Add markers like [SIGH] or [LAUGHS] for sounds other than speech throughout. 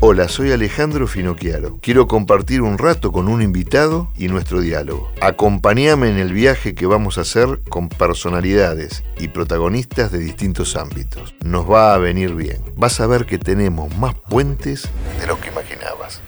Hola, soy Alejandro Finocchiaro. Quiero compartir un rato con un invitado y nuestro diálogo. Acompáñame en el viaje que vamos a hacer con personalidades y protagonistas de distintos ámbitos. Nos va a venir bien. Vas a ver que tenemos más puentes de lo que imaginabas.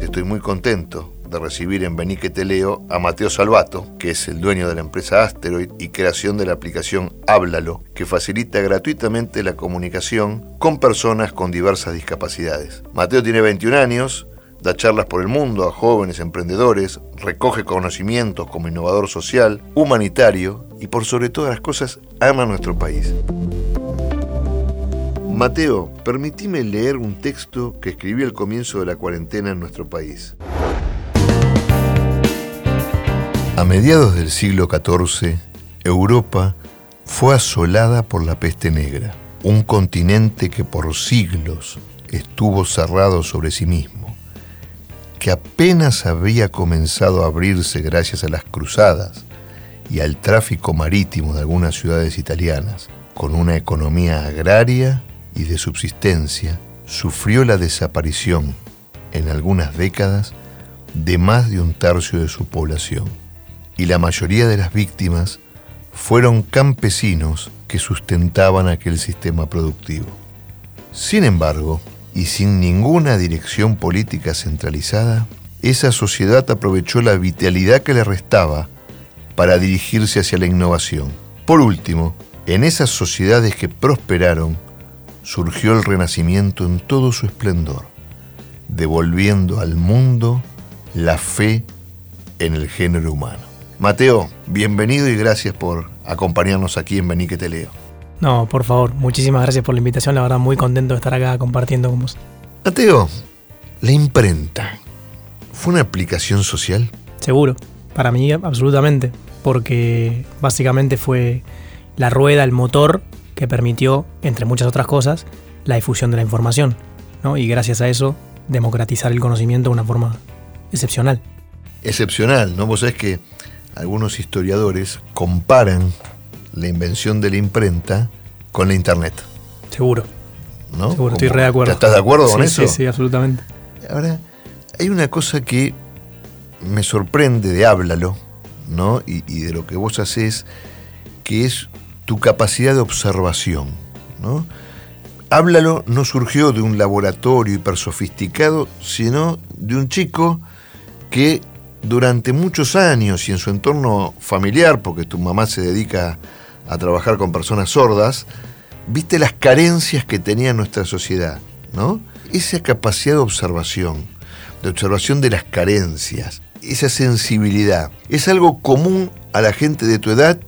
Estoy muy contento de recibir en Benique Teleo a Mateo Salvato, que es el dueño de la empresa Asteroid y creación de la aplicación Háblalo, que facilita gratuitamente la comunicación con personas con diversas discapacidades. Mateo tiene 21 años, da charlas por el mundo a jóvenes emprendedores, recoge conocimientos como innovador social, humanitario y por sobre todas las cosas ama nuestro país. Mateo, permitime leer un texto que escribí al comienzo de la cuarentena en nuestro país. A mediados del siglo XIV, Europa fue asolada por la peste negra, un continente que por siglos estuvo cerrado sobre sí mismo, que apenas había comenzado a abrirse gracias a las cruzadas y al tráfico marítimo de algunas ciudades italianas, con una economía agraria y de subsistencia, sufrió la desaparición, en algunas décadas, de más de un tercio de su población y la mayoría de las víctimas fueron campesinos que sustentaban aquel sistema productivo. Sin embargo, y sin ninguna dirección política centralizada, esa sociedad aprovechó la vitalidad que le restaba para dirigirse hacia la innovación. Por último, en esas sociedades que prosperaron, surgió el renacimiento en todo su esplendor, devolviendo al mundo la fe en el género humano. Mateo, bienvenido y gracias por acompañarnos aquí en Benique Te Leo. No, por favor, muchísimas gracias por la invitación, la verdad muy contento de estar acá compartiendo con vos. Mateo, la imprenta, ¿fue una aplicación social? Seguro, para mí absolutamente, porque básicamente fue la rueda, el motor que permitió, entre muchas otras cosas, la difusión de la información, ¿no? Y gracias a eso, democratizar el conocimiento de una forma excepcional. Excepcional, ¿no? Vos sabés que algunos historiadores comparan la invención de la imprenta con la internet. Seguro. ¿No? Seguro, estoy re de acuerdo. ¿Estás de acuerdo con eso? Sí, sí, absolutamente. Ahora, hay una cosa que me sorprende de Háblalo, ¿no? Y, y, de lo que vos haces, que es tu capacidad de observación, ¿no? Háblalo no surgió de un laboratorio hiper sofisticado, sino de un chico que durante muchos años y en su entorno familiar, porque tu mamá se dedica a trabajar con personas sordas, viste las carencias que tenía nuestra sociedad, ¿no? Esa capacidad de observación, de observación de las carencias, esa sensibilidad, ¿es algo común a la gente de tu edad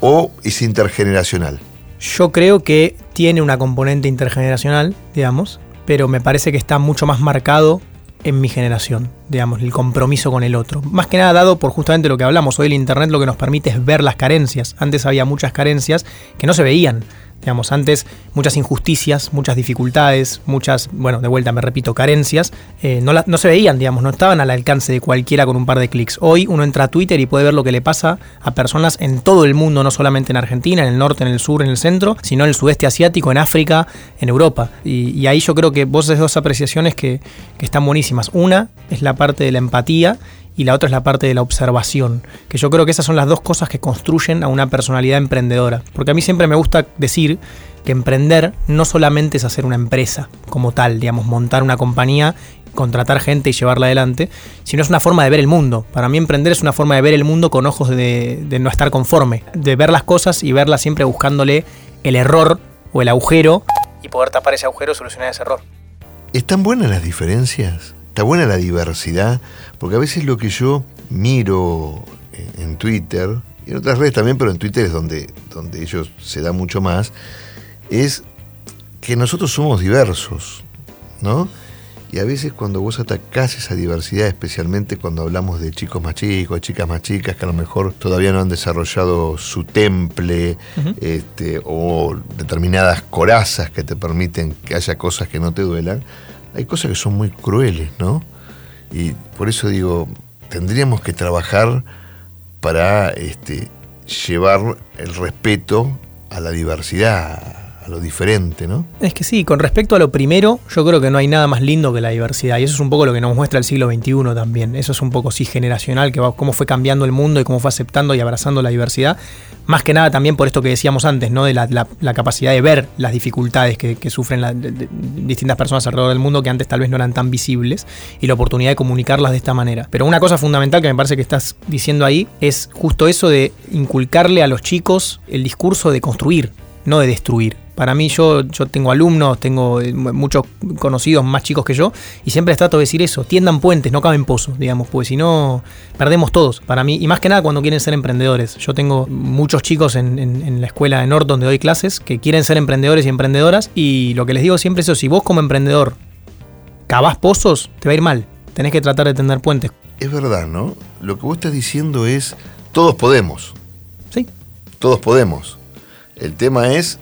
o es intergeneracional? Yo creo que tiene una componente intergeneracional, digamos, pero me parece que está mucho más marcado en mi generación, digamos, el compromiso con el otro. Más que nada dado por justamente lo que hablamos, hoy el Internet lo que nos permite es ver las carencias. Antes había muchas carencias que no se veían. Digamos, antes muchas injusticias, muchas dificultades, muchas, bueno, de vuelta me repito, carencias, eh, no, la, no se veían, digamos, no estaban al alcance de cualquiera con un par de clics. Hoy uno entra a Twitter y puede ver lo que le pasa a personas en todo el mundo, no solamente en Argentina, en el norte, en el sur, en el centro, sino en el sudeste asiático, en África, en Europa. Y, ahí yo creo que vos haces dos apreciaciones que, que están buenísimas. Una es la parte de la empatía y la otra es la parte de la observación, que yo creo que esas son las dos cosas que construyen a una personalidad emprendedora. Porque a mí siempre me gusta decir que emprender no solamente es hacer una empresa como tal, digamos, montar una compañía, contratar gente y llevarla adelante, sino es una forma de ver el mundo. Para mí emprender es una forma de ver el mundo con ojos de, no estar conforme, de ver las cosas y verlas siempre buscándole el error o el agujero y poder tapar ese agujero y solucionar ese error. ¿Están buenas las diferencias? ¿Está buena la diversidad? Porque a veces lo que yo miro en Twitter, y en otras redes también, pero en Twitter es donde, donde ellos se da mucho más, es que nosotros somos diversos, ¿no? Y a veces cuando vos atacás esa diversidad, especialmente cuando hablamos de chicos más chicos, chicas más chicas, que a lo mejor todavía no han desarrollado su temple, uh -huh. este, o determinadas corazas que te permiten que haya cosas que no te duelan, hay cosas que son muy crueles, ¿no? Y por eso digo, tendríamos que trabajar para este, llevar el respeto a la diversidad, lo diferente, ¿no? Es que sí, con respecto a lo primero, yo creo que no hay nada más lindo que la diversidad. Y eso es un poco lo que nos muestra el siglo XXI también. Eso es un poco sí generacional, que va, cómo fue cambiando el mundo y cómo fue aceptando y abrazando la diversidad. Más que nada también por esto que decíamos antes, ¿no? De la, capacidad de ver las dificultades que, sufren distintas personas alrededor del mundo que antes tal vez no eran tan visibles y la oportunidad de comunicarlas de esta manera. Pero una cosa fundamental que me parece que estás diciendo ahí es justo eso de inculcarle a los chicos el discurso de construir, no de destruir. Para mí yo, yo tengo alumnos, tengo eh, muchos conocidos más chicos que yo y siempre trato de decir eso, tiendan puentes, no caben pozos, digamos, porque si no perdemos todos. Para mí, y más que nada cuando quieren ser emprendedores. Yo tengo muchos chicos en, la escuela de Norte donde doy clases que quieren ser emprendedores y emprendedoras y lo que les digo siempre es eso, si vos como emprendedor cavás pozos, te va a ir mal. Tenés que tratar de tender puentes. Es verdad, ¿no? Lo que vos estás diciendo es, todos podemos. Sí. Todos podemos. El tema es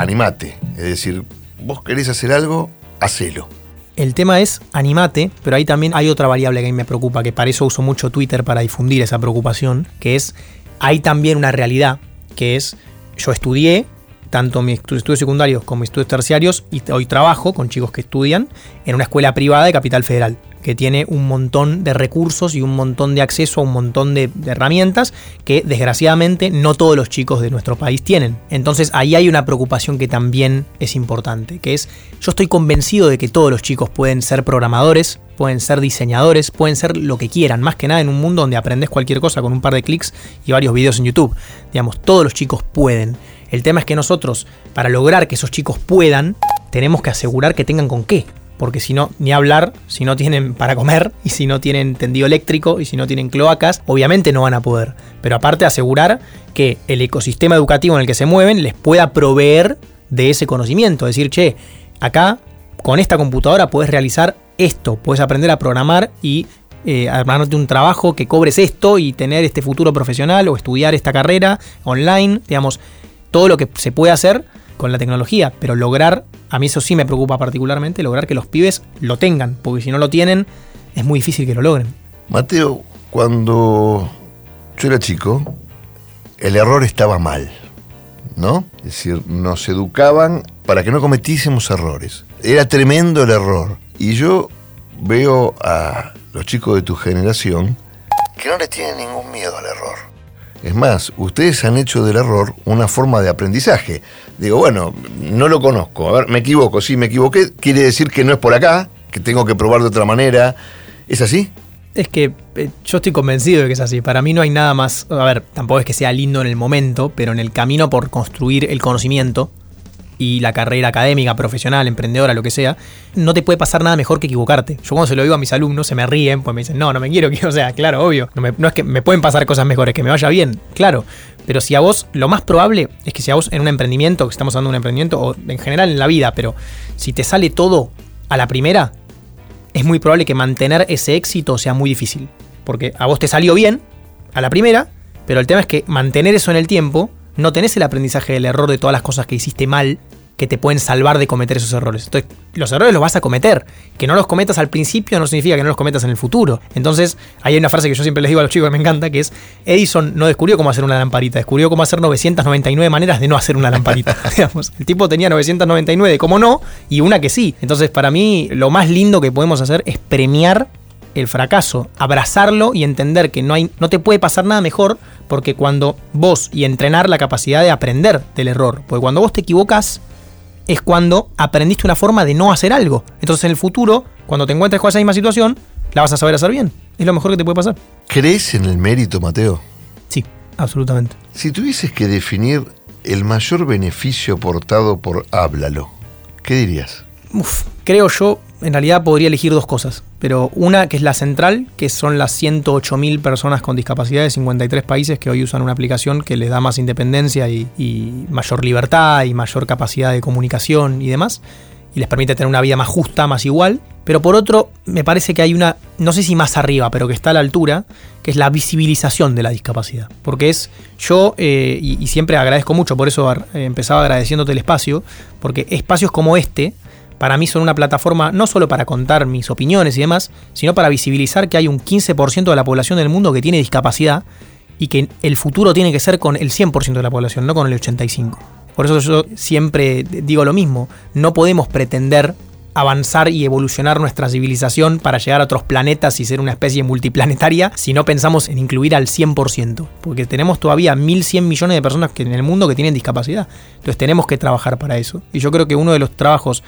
animate. Es decir, vos querés hacer algo, hacelo. El tema es animate, pero ahí también hay otra variable que a mí me preocupa, que para eso uso mucho Twitter para difundir esa preocupación, que es, hay también una realidad, que es, yo estudié, tanto mis estudios secundarios como mis estudios terciarios, y hoy trabajo con chicos que estudian en una escuela privada de Capital Federal que tiene un montón de recursos y un montón de acceso a un montón de, herramientas que desgraciadamente no todos los chicos de nuestro país tienen. Entonces ahí hay una preocupación que también es importante, que es yo estoy convencido de que todos los chicos pueden ser programadores, pueden ser diseñadores, pueden ser lo que quieran, más que nada en un mundo donde aprendes cualquier cosa con un par de clics y varios videos en YouTube. Digamos, todos los chicos pueden. El tema es que nosotros, para lograr que esos chicos puedan, tenemos que asegurar que tengan con qué porque si no, ni hablar, si no tienen para comer y si no tienen tendido eléctrico y si no tienen cloacas, obviamente no van a poder. Pero aparte asegurar que el ecosistema educativo en el que se mueven les pueda proveer de ese conocimiento. Decir, che, acá con esta computadora puedes realizar esto, puedes aprender a programar y eh, armarte un trabajo que cobres esto y tener este futuro profesional o estudiar esta carrera online, digamos, todo lo que se puede hacer con la tecnología, pero lograr, a mí eso sí me preocupa particularmente, lograr que los pibes lo tengan, porque si no lo tienen, es muy difícil que lo logren. Mateo, cuando yo era chico, el error estaba mal, ¿no? Es decir, nos educaban para que no cometiésemos errores. Era tremendo el error. Y yo veo a los chicos de tu generación que no le tienen ningún miedo al error. Es más, ustedes han hecho del error una forma de aprendizaje. Digo, bueno, no lo conozco, a ver, me equivoco, sí, me equivoqué, quiere decir que no es por acá, que tengo que probar de otra manera. ¿Es así? Es que eh, yo estoy convencido de que es así. Para mí no hay nada más. A ver, tampoco es que sea lindo en el momento, pero en el camino por construir el conocimiento, y la carrera académica, profesional, emprendedora, lo que sea, no te puede pasar nada mejor que equivocarte. Yo cuando se lo digo a mis alumnos se me ríen, pues me dicen, no, no me quiero que, [LAUGHS] o sea, claro, obvio, no, es que me pueden pasar cosas mejores, que me vaya bien, claro, pero si a vos, lo más probable es que si a vos en un emprendimiento, que estamos hablando de un emprendimiento, o en general en la vida, pero si te sale todo a la primera, es muy probable que mantener ese éxito sea muy difícil. Porque a vos te salió bien a la primera, pero el tema es que mantener eso en el tiempo no tenés el aprendizaje del error de todas las cosas que hiciste mal que te pueden salvar de cometer esos errores. Entonces, los errores los vas a cometer. Que no los cometas al principio no significa que no los cometas en el futuro. Entonces, hay una frase que yo siempre les digo a los chicos que me encanta, que es, Edison no descubrió cómo hacer una lamparita, descubrió cómo hacer 999 maneras de no hacer una lamparita. [LAUGHS] El tipo tenía 999 como no y una que sí. Entonces, para mí, lo más lindo que podemos hacer es premiar el fracaso, abrazarlo y entender que no, hay, no te puede pasar nada mejor porque cuando vos y entrenar la capacidad de aprender del error, porque cuando vos te equivocas, es cuando aprendiste una forma de no hacer algo. Entonces en el futuro, cuando te encuentres con esa misma situación, la vas a saber hacer bien. Es lo mejor que te puede pasar. ¿Crees en el mérito, Mateo? Sí, absolutamente. Si tuvieses que definir el mayor beneficio aportado por Háblalo, ¿qué dirías? Uf, creo yo en realidad podría elegir dos cosas, pero una que es la central, que son las 108.000 personas con discapacidad de 53 países que hoy usan una aplicación que les da más independencia y, mayor libertad y mayor capacidad de comunicación y demás, y les permite tener una vida más justa, más igual. Pero por otro, me parece que hay una, no sé si más arriba, pero que está a la altura, que es la visibilización de la discapacidad. Porque es, yo, eh, y, siempre agradezco mucho, por eso eh, empezaba agradeciéndote el espacio, porque espacios como este, para mí son una plataforma no solo para contar mis opiniones y demás, sino para visibilizar que hay un 15% de la población del mundo que tiene discapacidad y que el futuro tiene que ser con el 100% de la población, no con el 85%. Por eso yo siempre digo lo mismo, no podemos pretender avanzar y evolucionar nuestra civilización para llegar a otros planetas y ser una especie multiplanetaria si no pensamos en incluir al 100%, porque tenemos todavía 1.100 millones de personas que en el mundo que tienen discapacidad. Entonces tenemos que trabajar para eso. Y yo creo que uno de los trabajos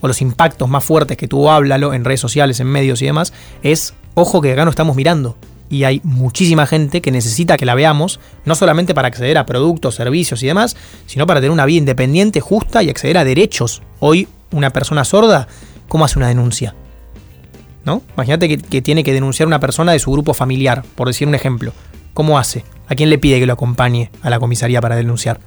o los impactos más fuertes que tuvo Háblalo en redes sociales, en medios y demás, es, ojo que acá no estamos mirando. Y hay muchísima gente que necesita que la veamos, no solamente para acceder a productos, servicios y demás, sino para tener una vida independiente, justa y acceder a derechos. Hoy una persona sorda, ¿cómo hace una denuncia? ¿No? Imagínate que, tiene que denunciar una persona de su grupo familiar, por decir un ejemplo. ¿Cómo hace? ¿A quién le pide que lo acompañe a la comisaría para denunciar?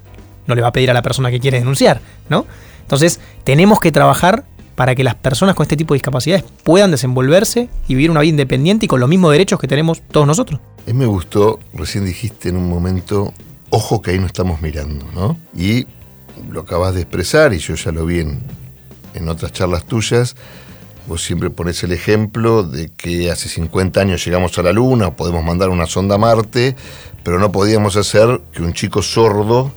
No le va a pedir a la persona que quiere denunciar, ¿no? Entonces, tenemos que trabajar para que las personas con este tipo de discapacidades puedan desenvolverse y vivir una vida independiente y con los mismos derechos que tenemos todos nosotros. A me gustó, recién dijiste en un momento, ojo que ahí no estamos mirando, ¿no? Y lo acabas de expresar y yo ya lo vi en, en otras charlas tuyas, vos siempre pones el ejemplo de que hace 50 años llegamos a la Luna podemos mandar una sonda a Marte, pero no podíamos hacer que un chico sordo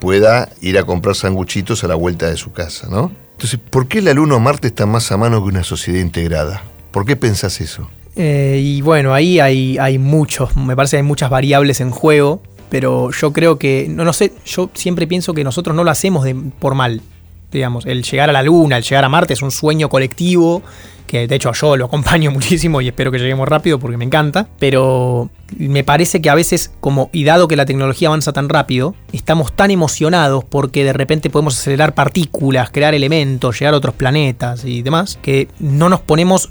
pueda ir a comprar sanguchitos a la vuelta de su casa, ¿no? Entonces, ¿por qué la Luna o Marte está más a mano que una sociedad integrada? ¿Por qué pensás eso? Eh, y bueno, ahí hay, hay muchos, me parece que hay muchas variables en juego, pero yo creo que, no, no sé, yo siempre pienso que nosotros no lo hacemos de, por mal digamos, el llegar a la Luna, el llegar a Marte es un sueño colectivo, que de hecho yo lo acompaño [LAUGHS] muchísimo y espero que lleguemos rápido porque me encanta, pero me parece que a veces, como y dado que la tecnología avanza tan rápido, estamos tan emocionados porque de repente podemos acelerar partículas, crear elementos, llegar a otros planetas y demás, que no nos ponemos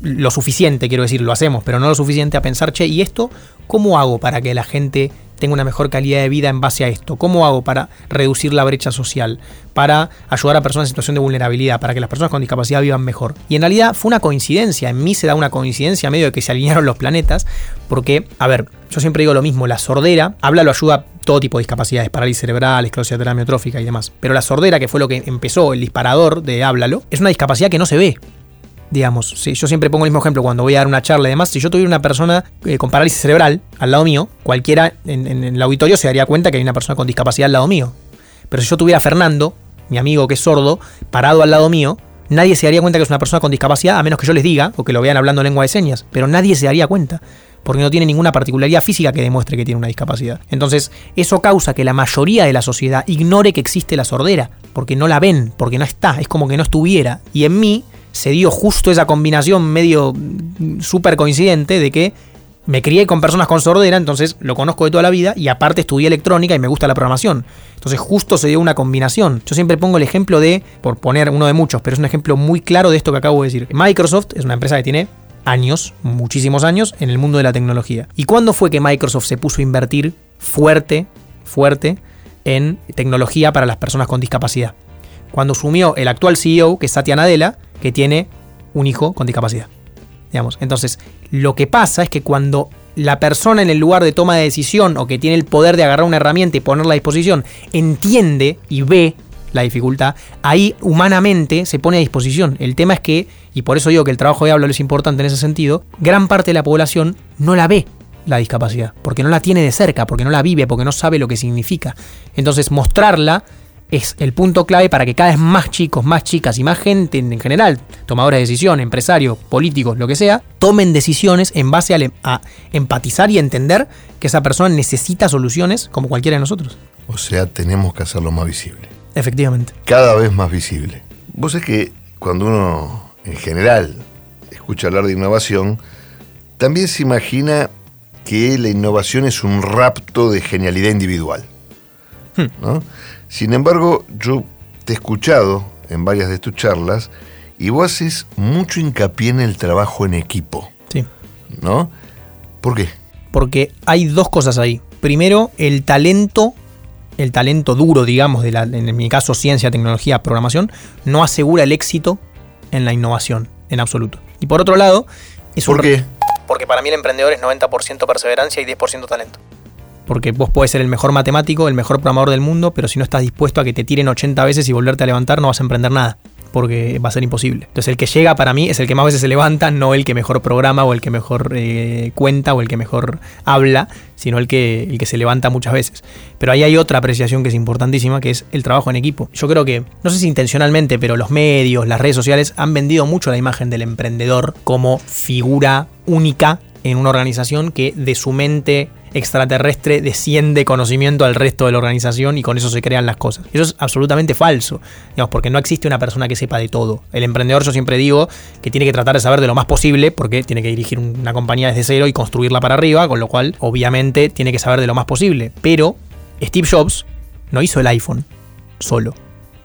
lo suficiente, quiero decir, lo hacemos, pero no lo suficiente a pensar, che, ¿y esto cómo hago para que la gente tenga una mejor calidad de vida en base a esto? ¿Cómo hago para reducir la brecha social? Para ayudar a personas en situación de vulnerabilidad, para que las personas con discapacidad vivan mejor. Y en realidad fue una coincidencia, en mí se da una coincidencia medio de que se alinearon los planetas, porque, a ver, yo siempre digo lo mismo, la sordera, habla lo ayuda a todo tipo de discapacidades, parálisis cerebral, esclerosis amiotrófica y demás. Pero la sordera, que fue lo que empezó el disparador de Háblalo, es una discapacidad que no se ve digamos, si yo siempre pongo el mismo ejemplo cuando voy a dar una charla y demás, si yo tuviera una persona eh, con parálisis cerebral al lado mío, cualquiera en, el auditorio se daría cuenta que hay una persona con discapacidad al lado mío. Pero si yo tuviera a Fernando, mi amigo que es sordo, parado al lado mío, nadie se daría cuenta que es una persona con discapacidad, a menos que yo les diga o que lo vean hablando lengua de señas, pero nadie se daría cuenta porque no tiene ninguna particularidad física que demuestre que tiene una discapacidad. Entonces, eso causa que la mayoría de la sociedad ignore que existe la sordera, porque no la ven, porque no está, es como que no estuviera. Y en mí, se dio justo esa combinación medio súper coincidente de que me crié con personas con sordera, entonces lo conozco de toda la vida y aparte estudié electrónica y me gusta la programación. Entonces justo se dio una combinación. Yo siempre pongo el ejemplo de, por poner uno de muchos, pero es un ejemplo muy claro de esto que acabo de decir. Microsoft es una empresa que tiene años, muchísimos años, en el mundo de la tecnología. ¿Y cuándo fue que Microsoft se puso a invertir fuerte, fuerte, en tecnología para las personas con discapacidad? Cuando sumió el actual CEO, que es Satya Nadella, que tiene un hijo con discapacidad. Digamos. Entonces, lo que pasa es que cuando la persona en el lugar de toma de decisión o que tiene el poder de agarrar una herramienta y ponerla a disposición entiende y ve la dificultad, ahí humanamente se pone a disposición. El tema es que, y por eso digo que el trabajo de hablo es importante en ese sentido, gran parte de la población no la ve la discapacidad, porque no la tiene de cerca, porque no la vive, porque no sabe lo que significa. Entonces mostrarla es el punto clave para que cada vez más chicos, más chicas y más gente en general, tomadores de decisión, empresarios, políticos, lo que sea, tomen decisiones en base a, a, empatizar y entender que esa persona necesita soluciones como cualquiera de nosotros. O sea, tenemos que hacerlo más visible. Efectivamente. Cada vez más visible. Vos sabés que cuando uno, en general, escucha hablar de innovación, también se imagina que la innovación es un rapto de genialidad individual. Hmm. ¿no? Sin embargo, yo te he escuchado en varias de tus charlas y vos haces mucho hincapié en el trabajo en equipo. Sí. ¿No? ¿Por qué? Porque hay dos cosas ahí. Primero, el talento, el talento duro, digamos, de la, en mi caso ciencia, tecnología, programación, no asegura el éxito en la innovación, en absoluto. Y por otro lado, es ¿Por qué? Porque para mí el emprendedor es 90% perseverancia y 10% talento. Porque vos puedes ser el mejor matemático, el mejor programador del mundo, pero si no estás dispuesto a que te tiren 80 veces y volverte a levantar, no vas a emprender nada. porque va a ser imposible. Entonces el que llega para mí es el que más veces se levanta, no el que mejor programa o el que mejor eh, cuenta o el que mejor habla, sino el que, el que se levanta muchas veces. Pero ahí hay otra apreciación que es importantísima, que es el trabajo en equipo. Yo creo que, no sé si intencionalmente, pero los medios, las redes sociales han vendido mucho la imagen del emprendedor como figura única en una organización que de su mente extraterrestre desciende conocimiento al resto de la organización y con eso se crean las cosas. Eso es absolutamente falso, digamos, porque no existe una persona que sepa de todo. El emprendedor, yo siempre digo, que tiene que tratar de saber de lo más posible, porque tiene que dirigir una compañía desde cero y construirla para arriba, con lo cual, obviamente, tiene que saber de lo más posible. Pero Steve Jobs no hizo el iPhone solo.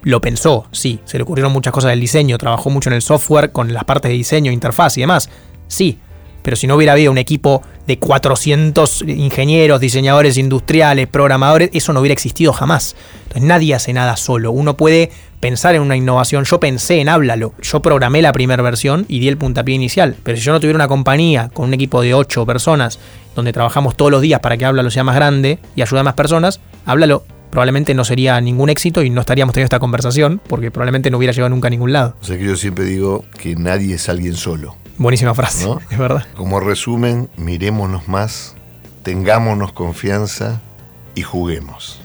Lo pensó, sí, se le ocurrieron muchas cosas del diseño, trabajó mucho en el software, con las partes de diseño, interfaz y demás, sí, pero si no hubiera habido un equipo de 400 ingenieros, diseñadores industriales, programadores, eso no hubiera existido jamás. Entonces nadie hace nada solo. Uno puede pensar en una innovación. Yo pensé en Háblalo. Yo programé la primera versión y di el puntapié inicial. Pero si yo no tuviera una compañía con un equipo de 8 personas donde trabajamos todos los días para que Háblalo sea más grande y ayude a más personas, Háblalo probablemente no sería ningún éxito y no estaríamos teniendo esta conversación porque probablemente no hubiera llegado nunca a ningún lado. O sea que yo siempre digo que nadie es alguien solo. Buenísima frase, es verdad. Como resumen, mirémonos más, tengámonos confianza y juguemos.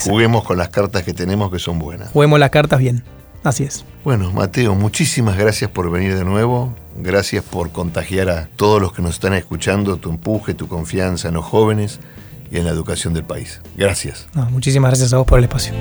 Juguemos con las cartas que tenemos que son buenas. Juguemos las cartas bien, así es. Bueno, Mateo, muchísimas gracias por venir de nuevo. Gracias por contagiar a todos los que nos están escuchando tu empuje, tu confianza en los jóvenes y en la educación del país. Gracias. muchísimas gracias a vos por el espacio.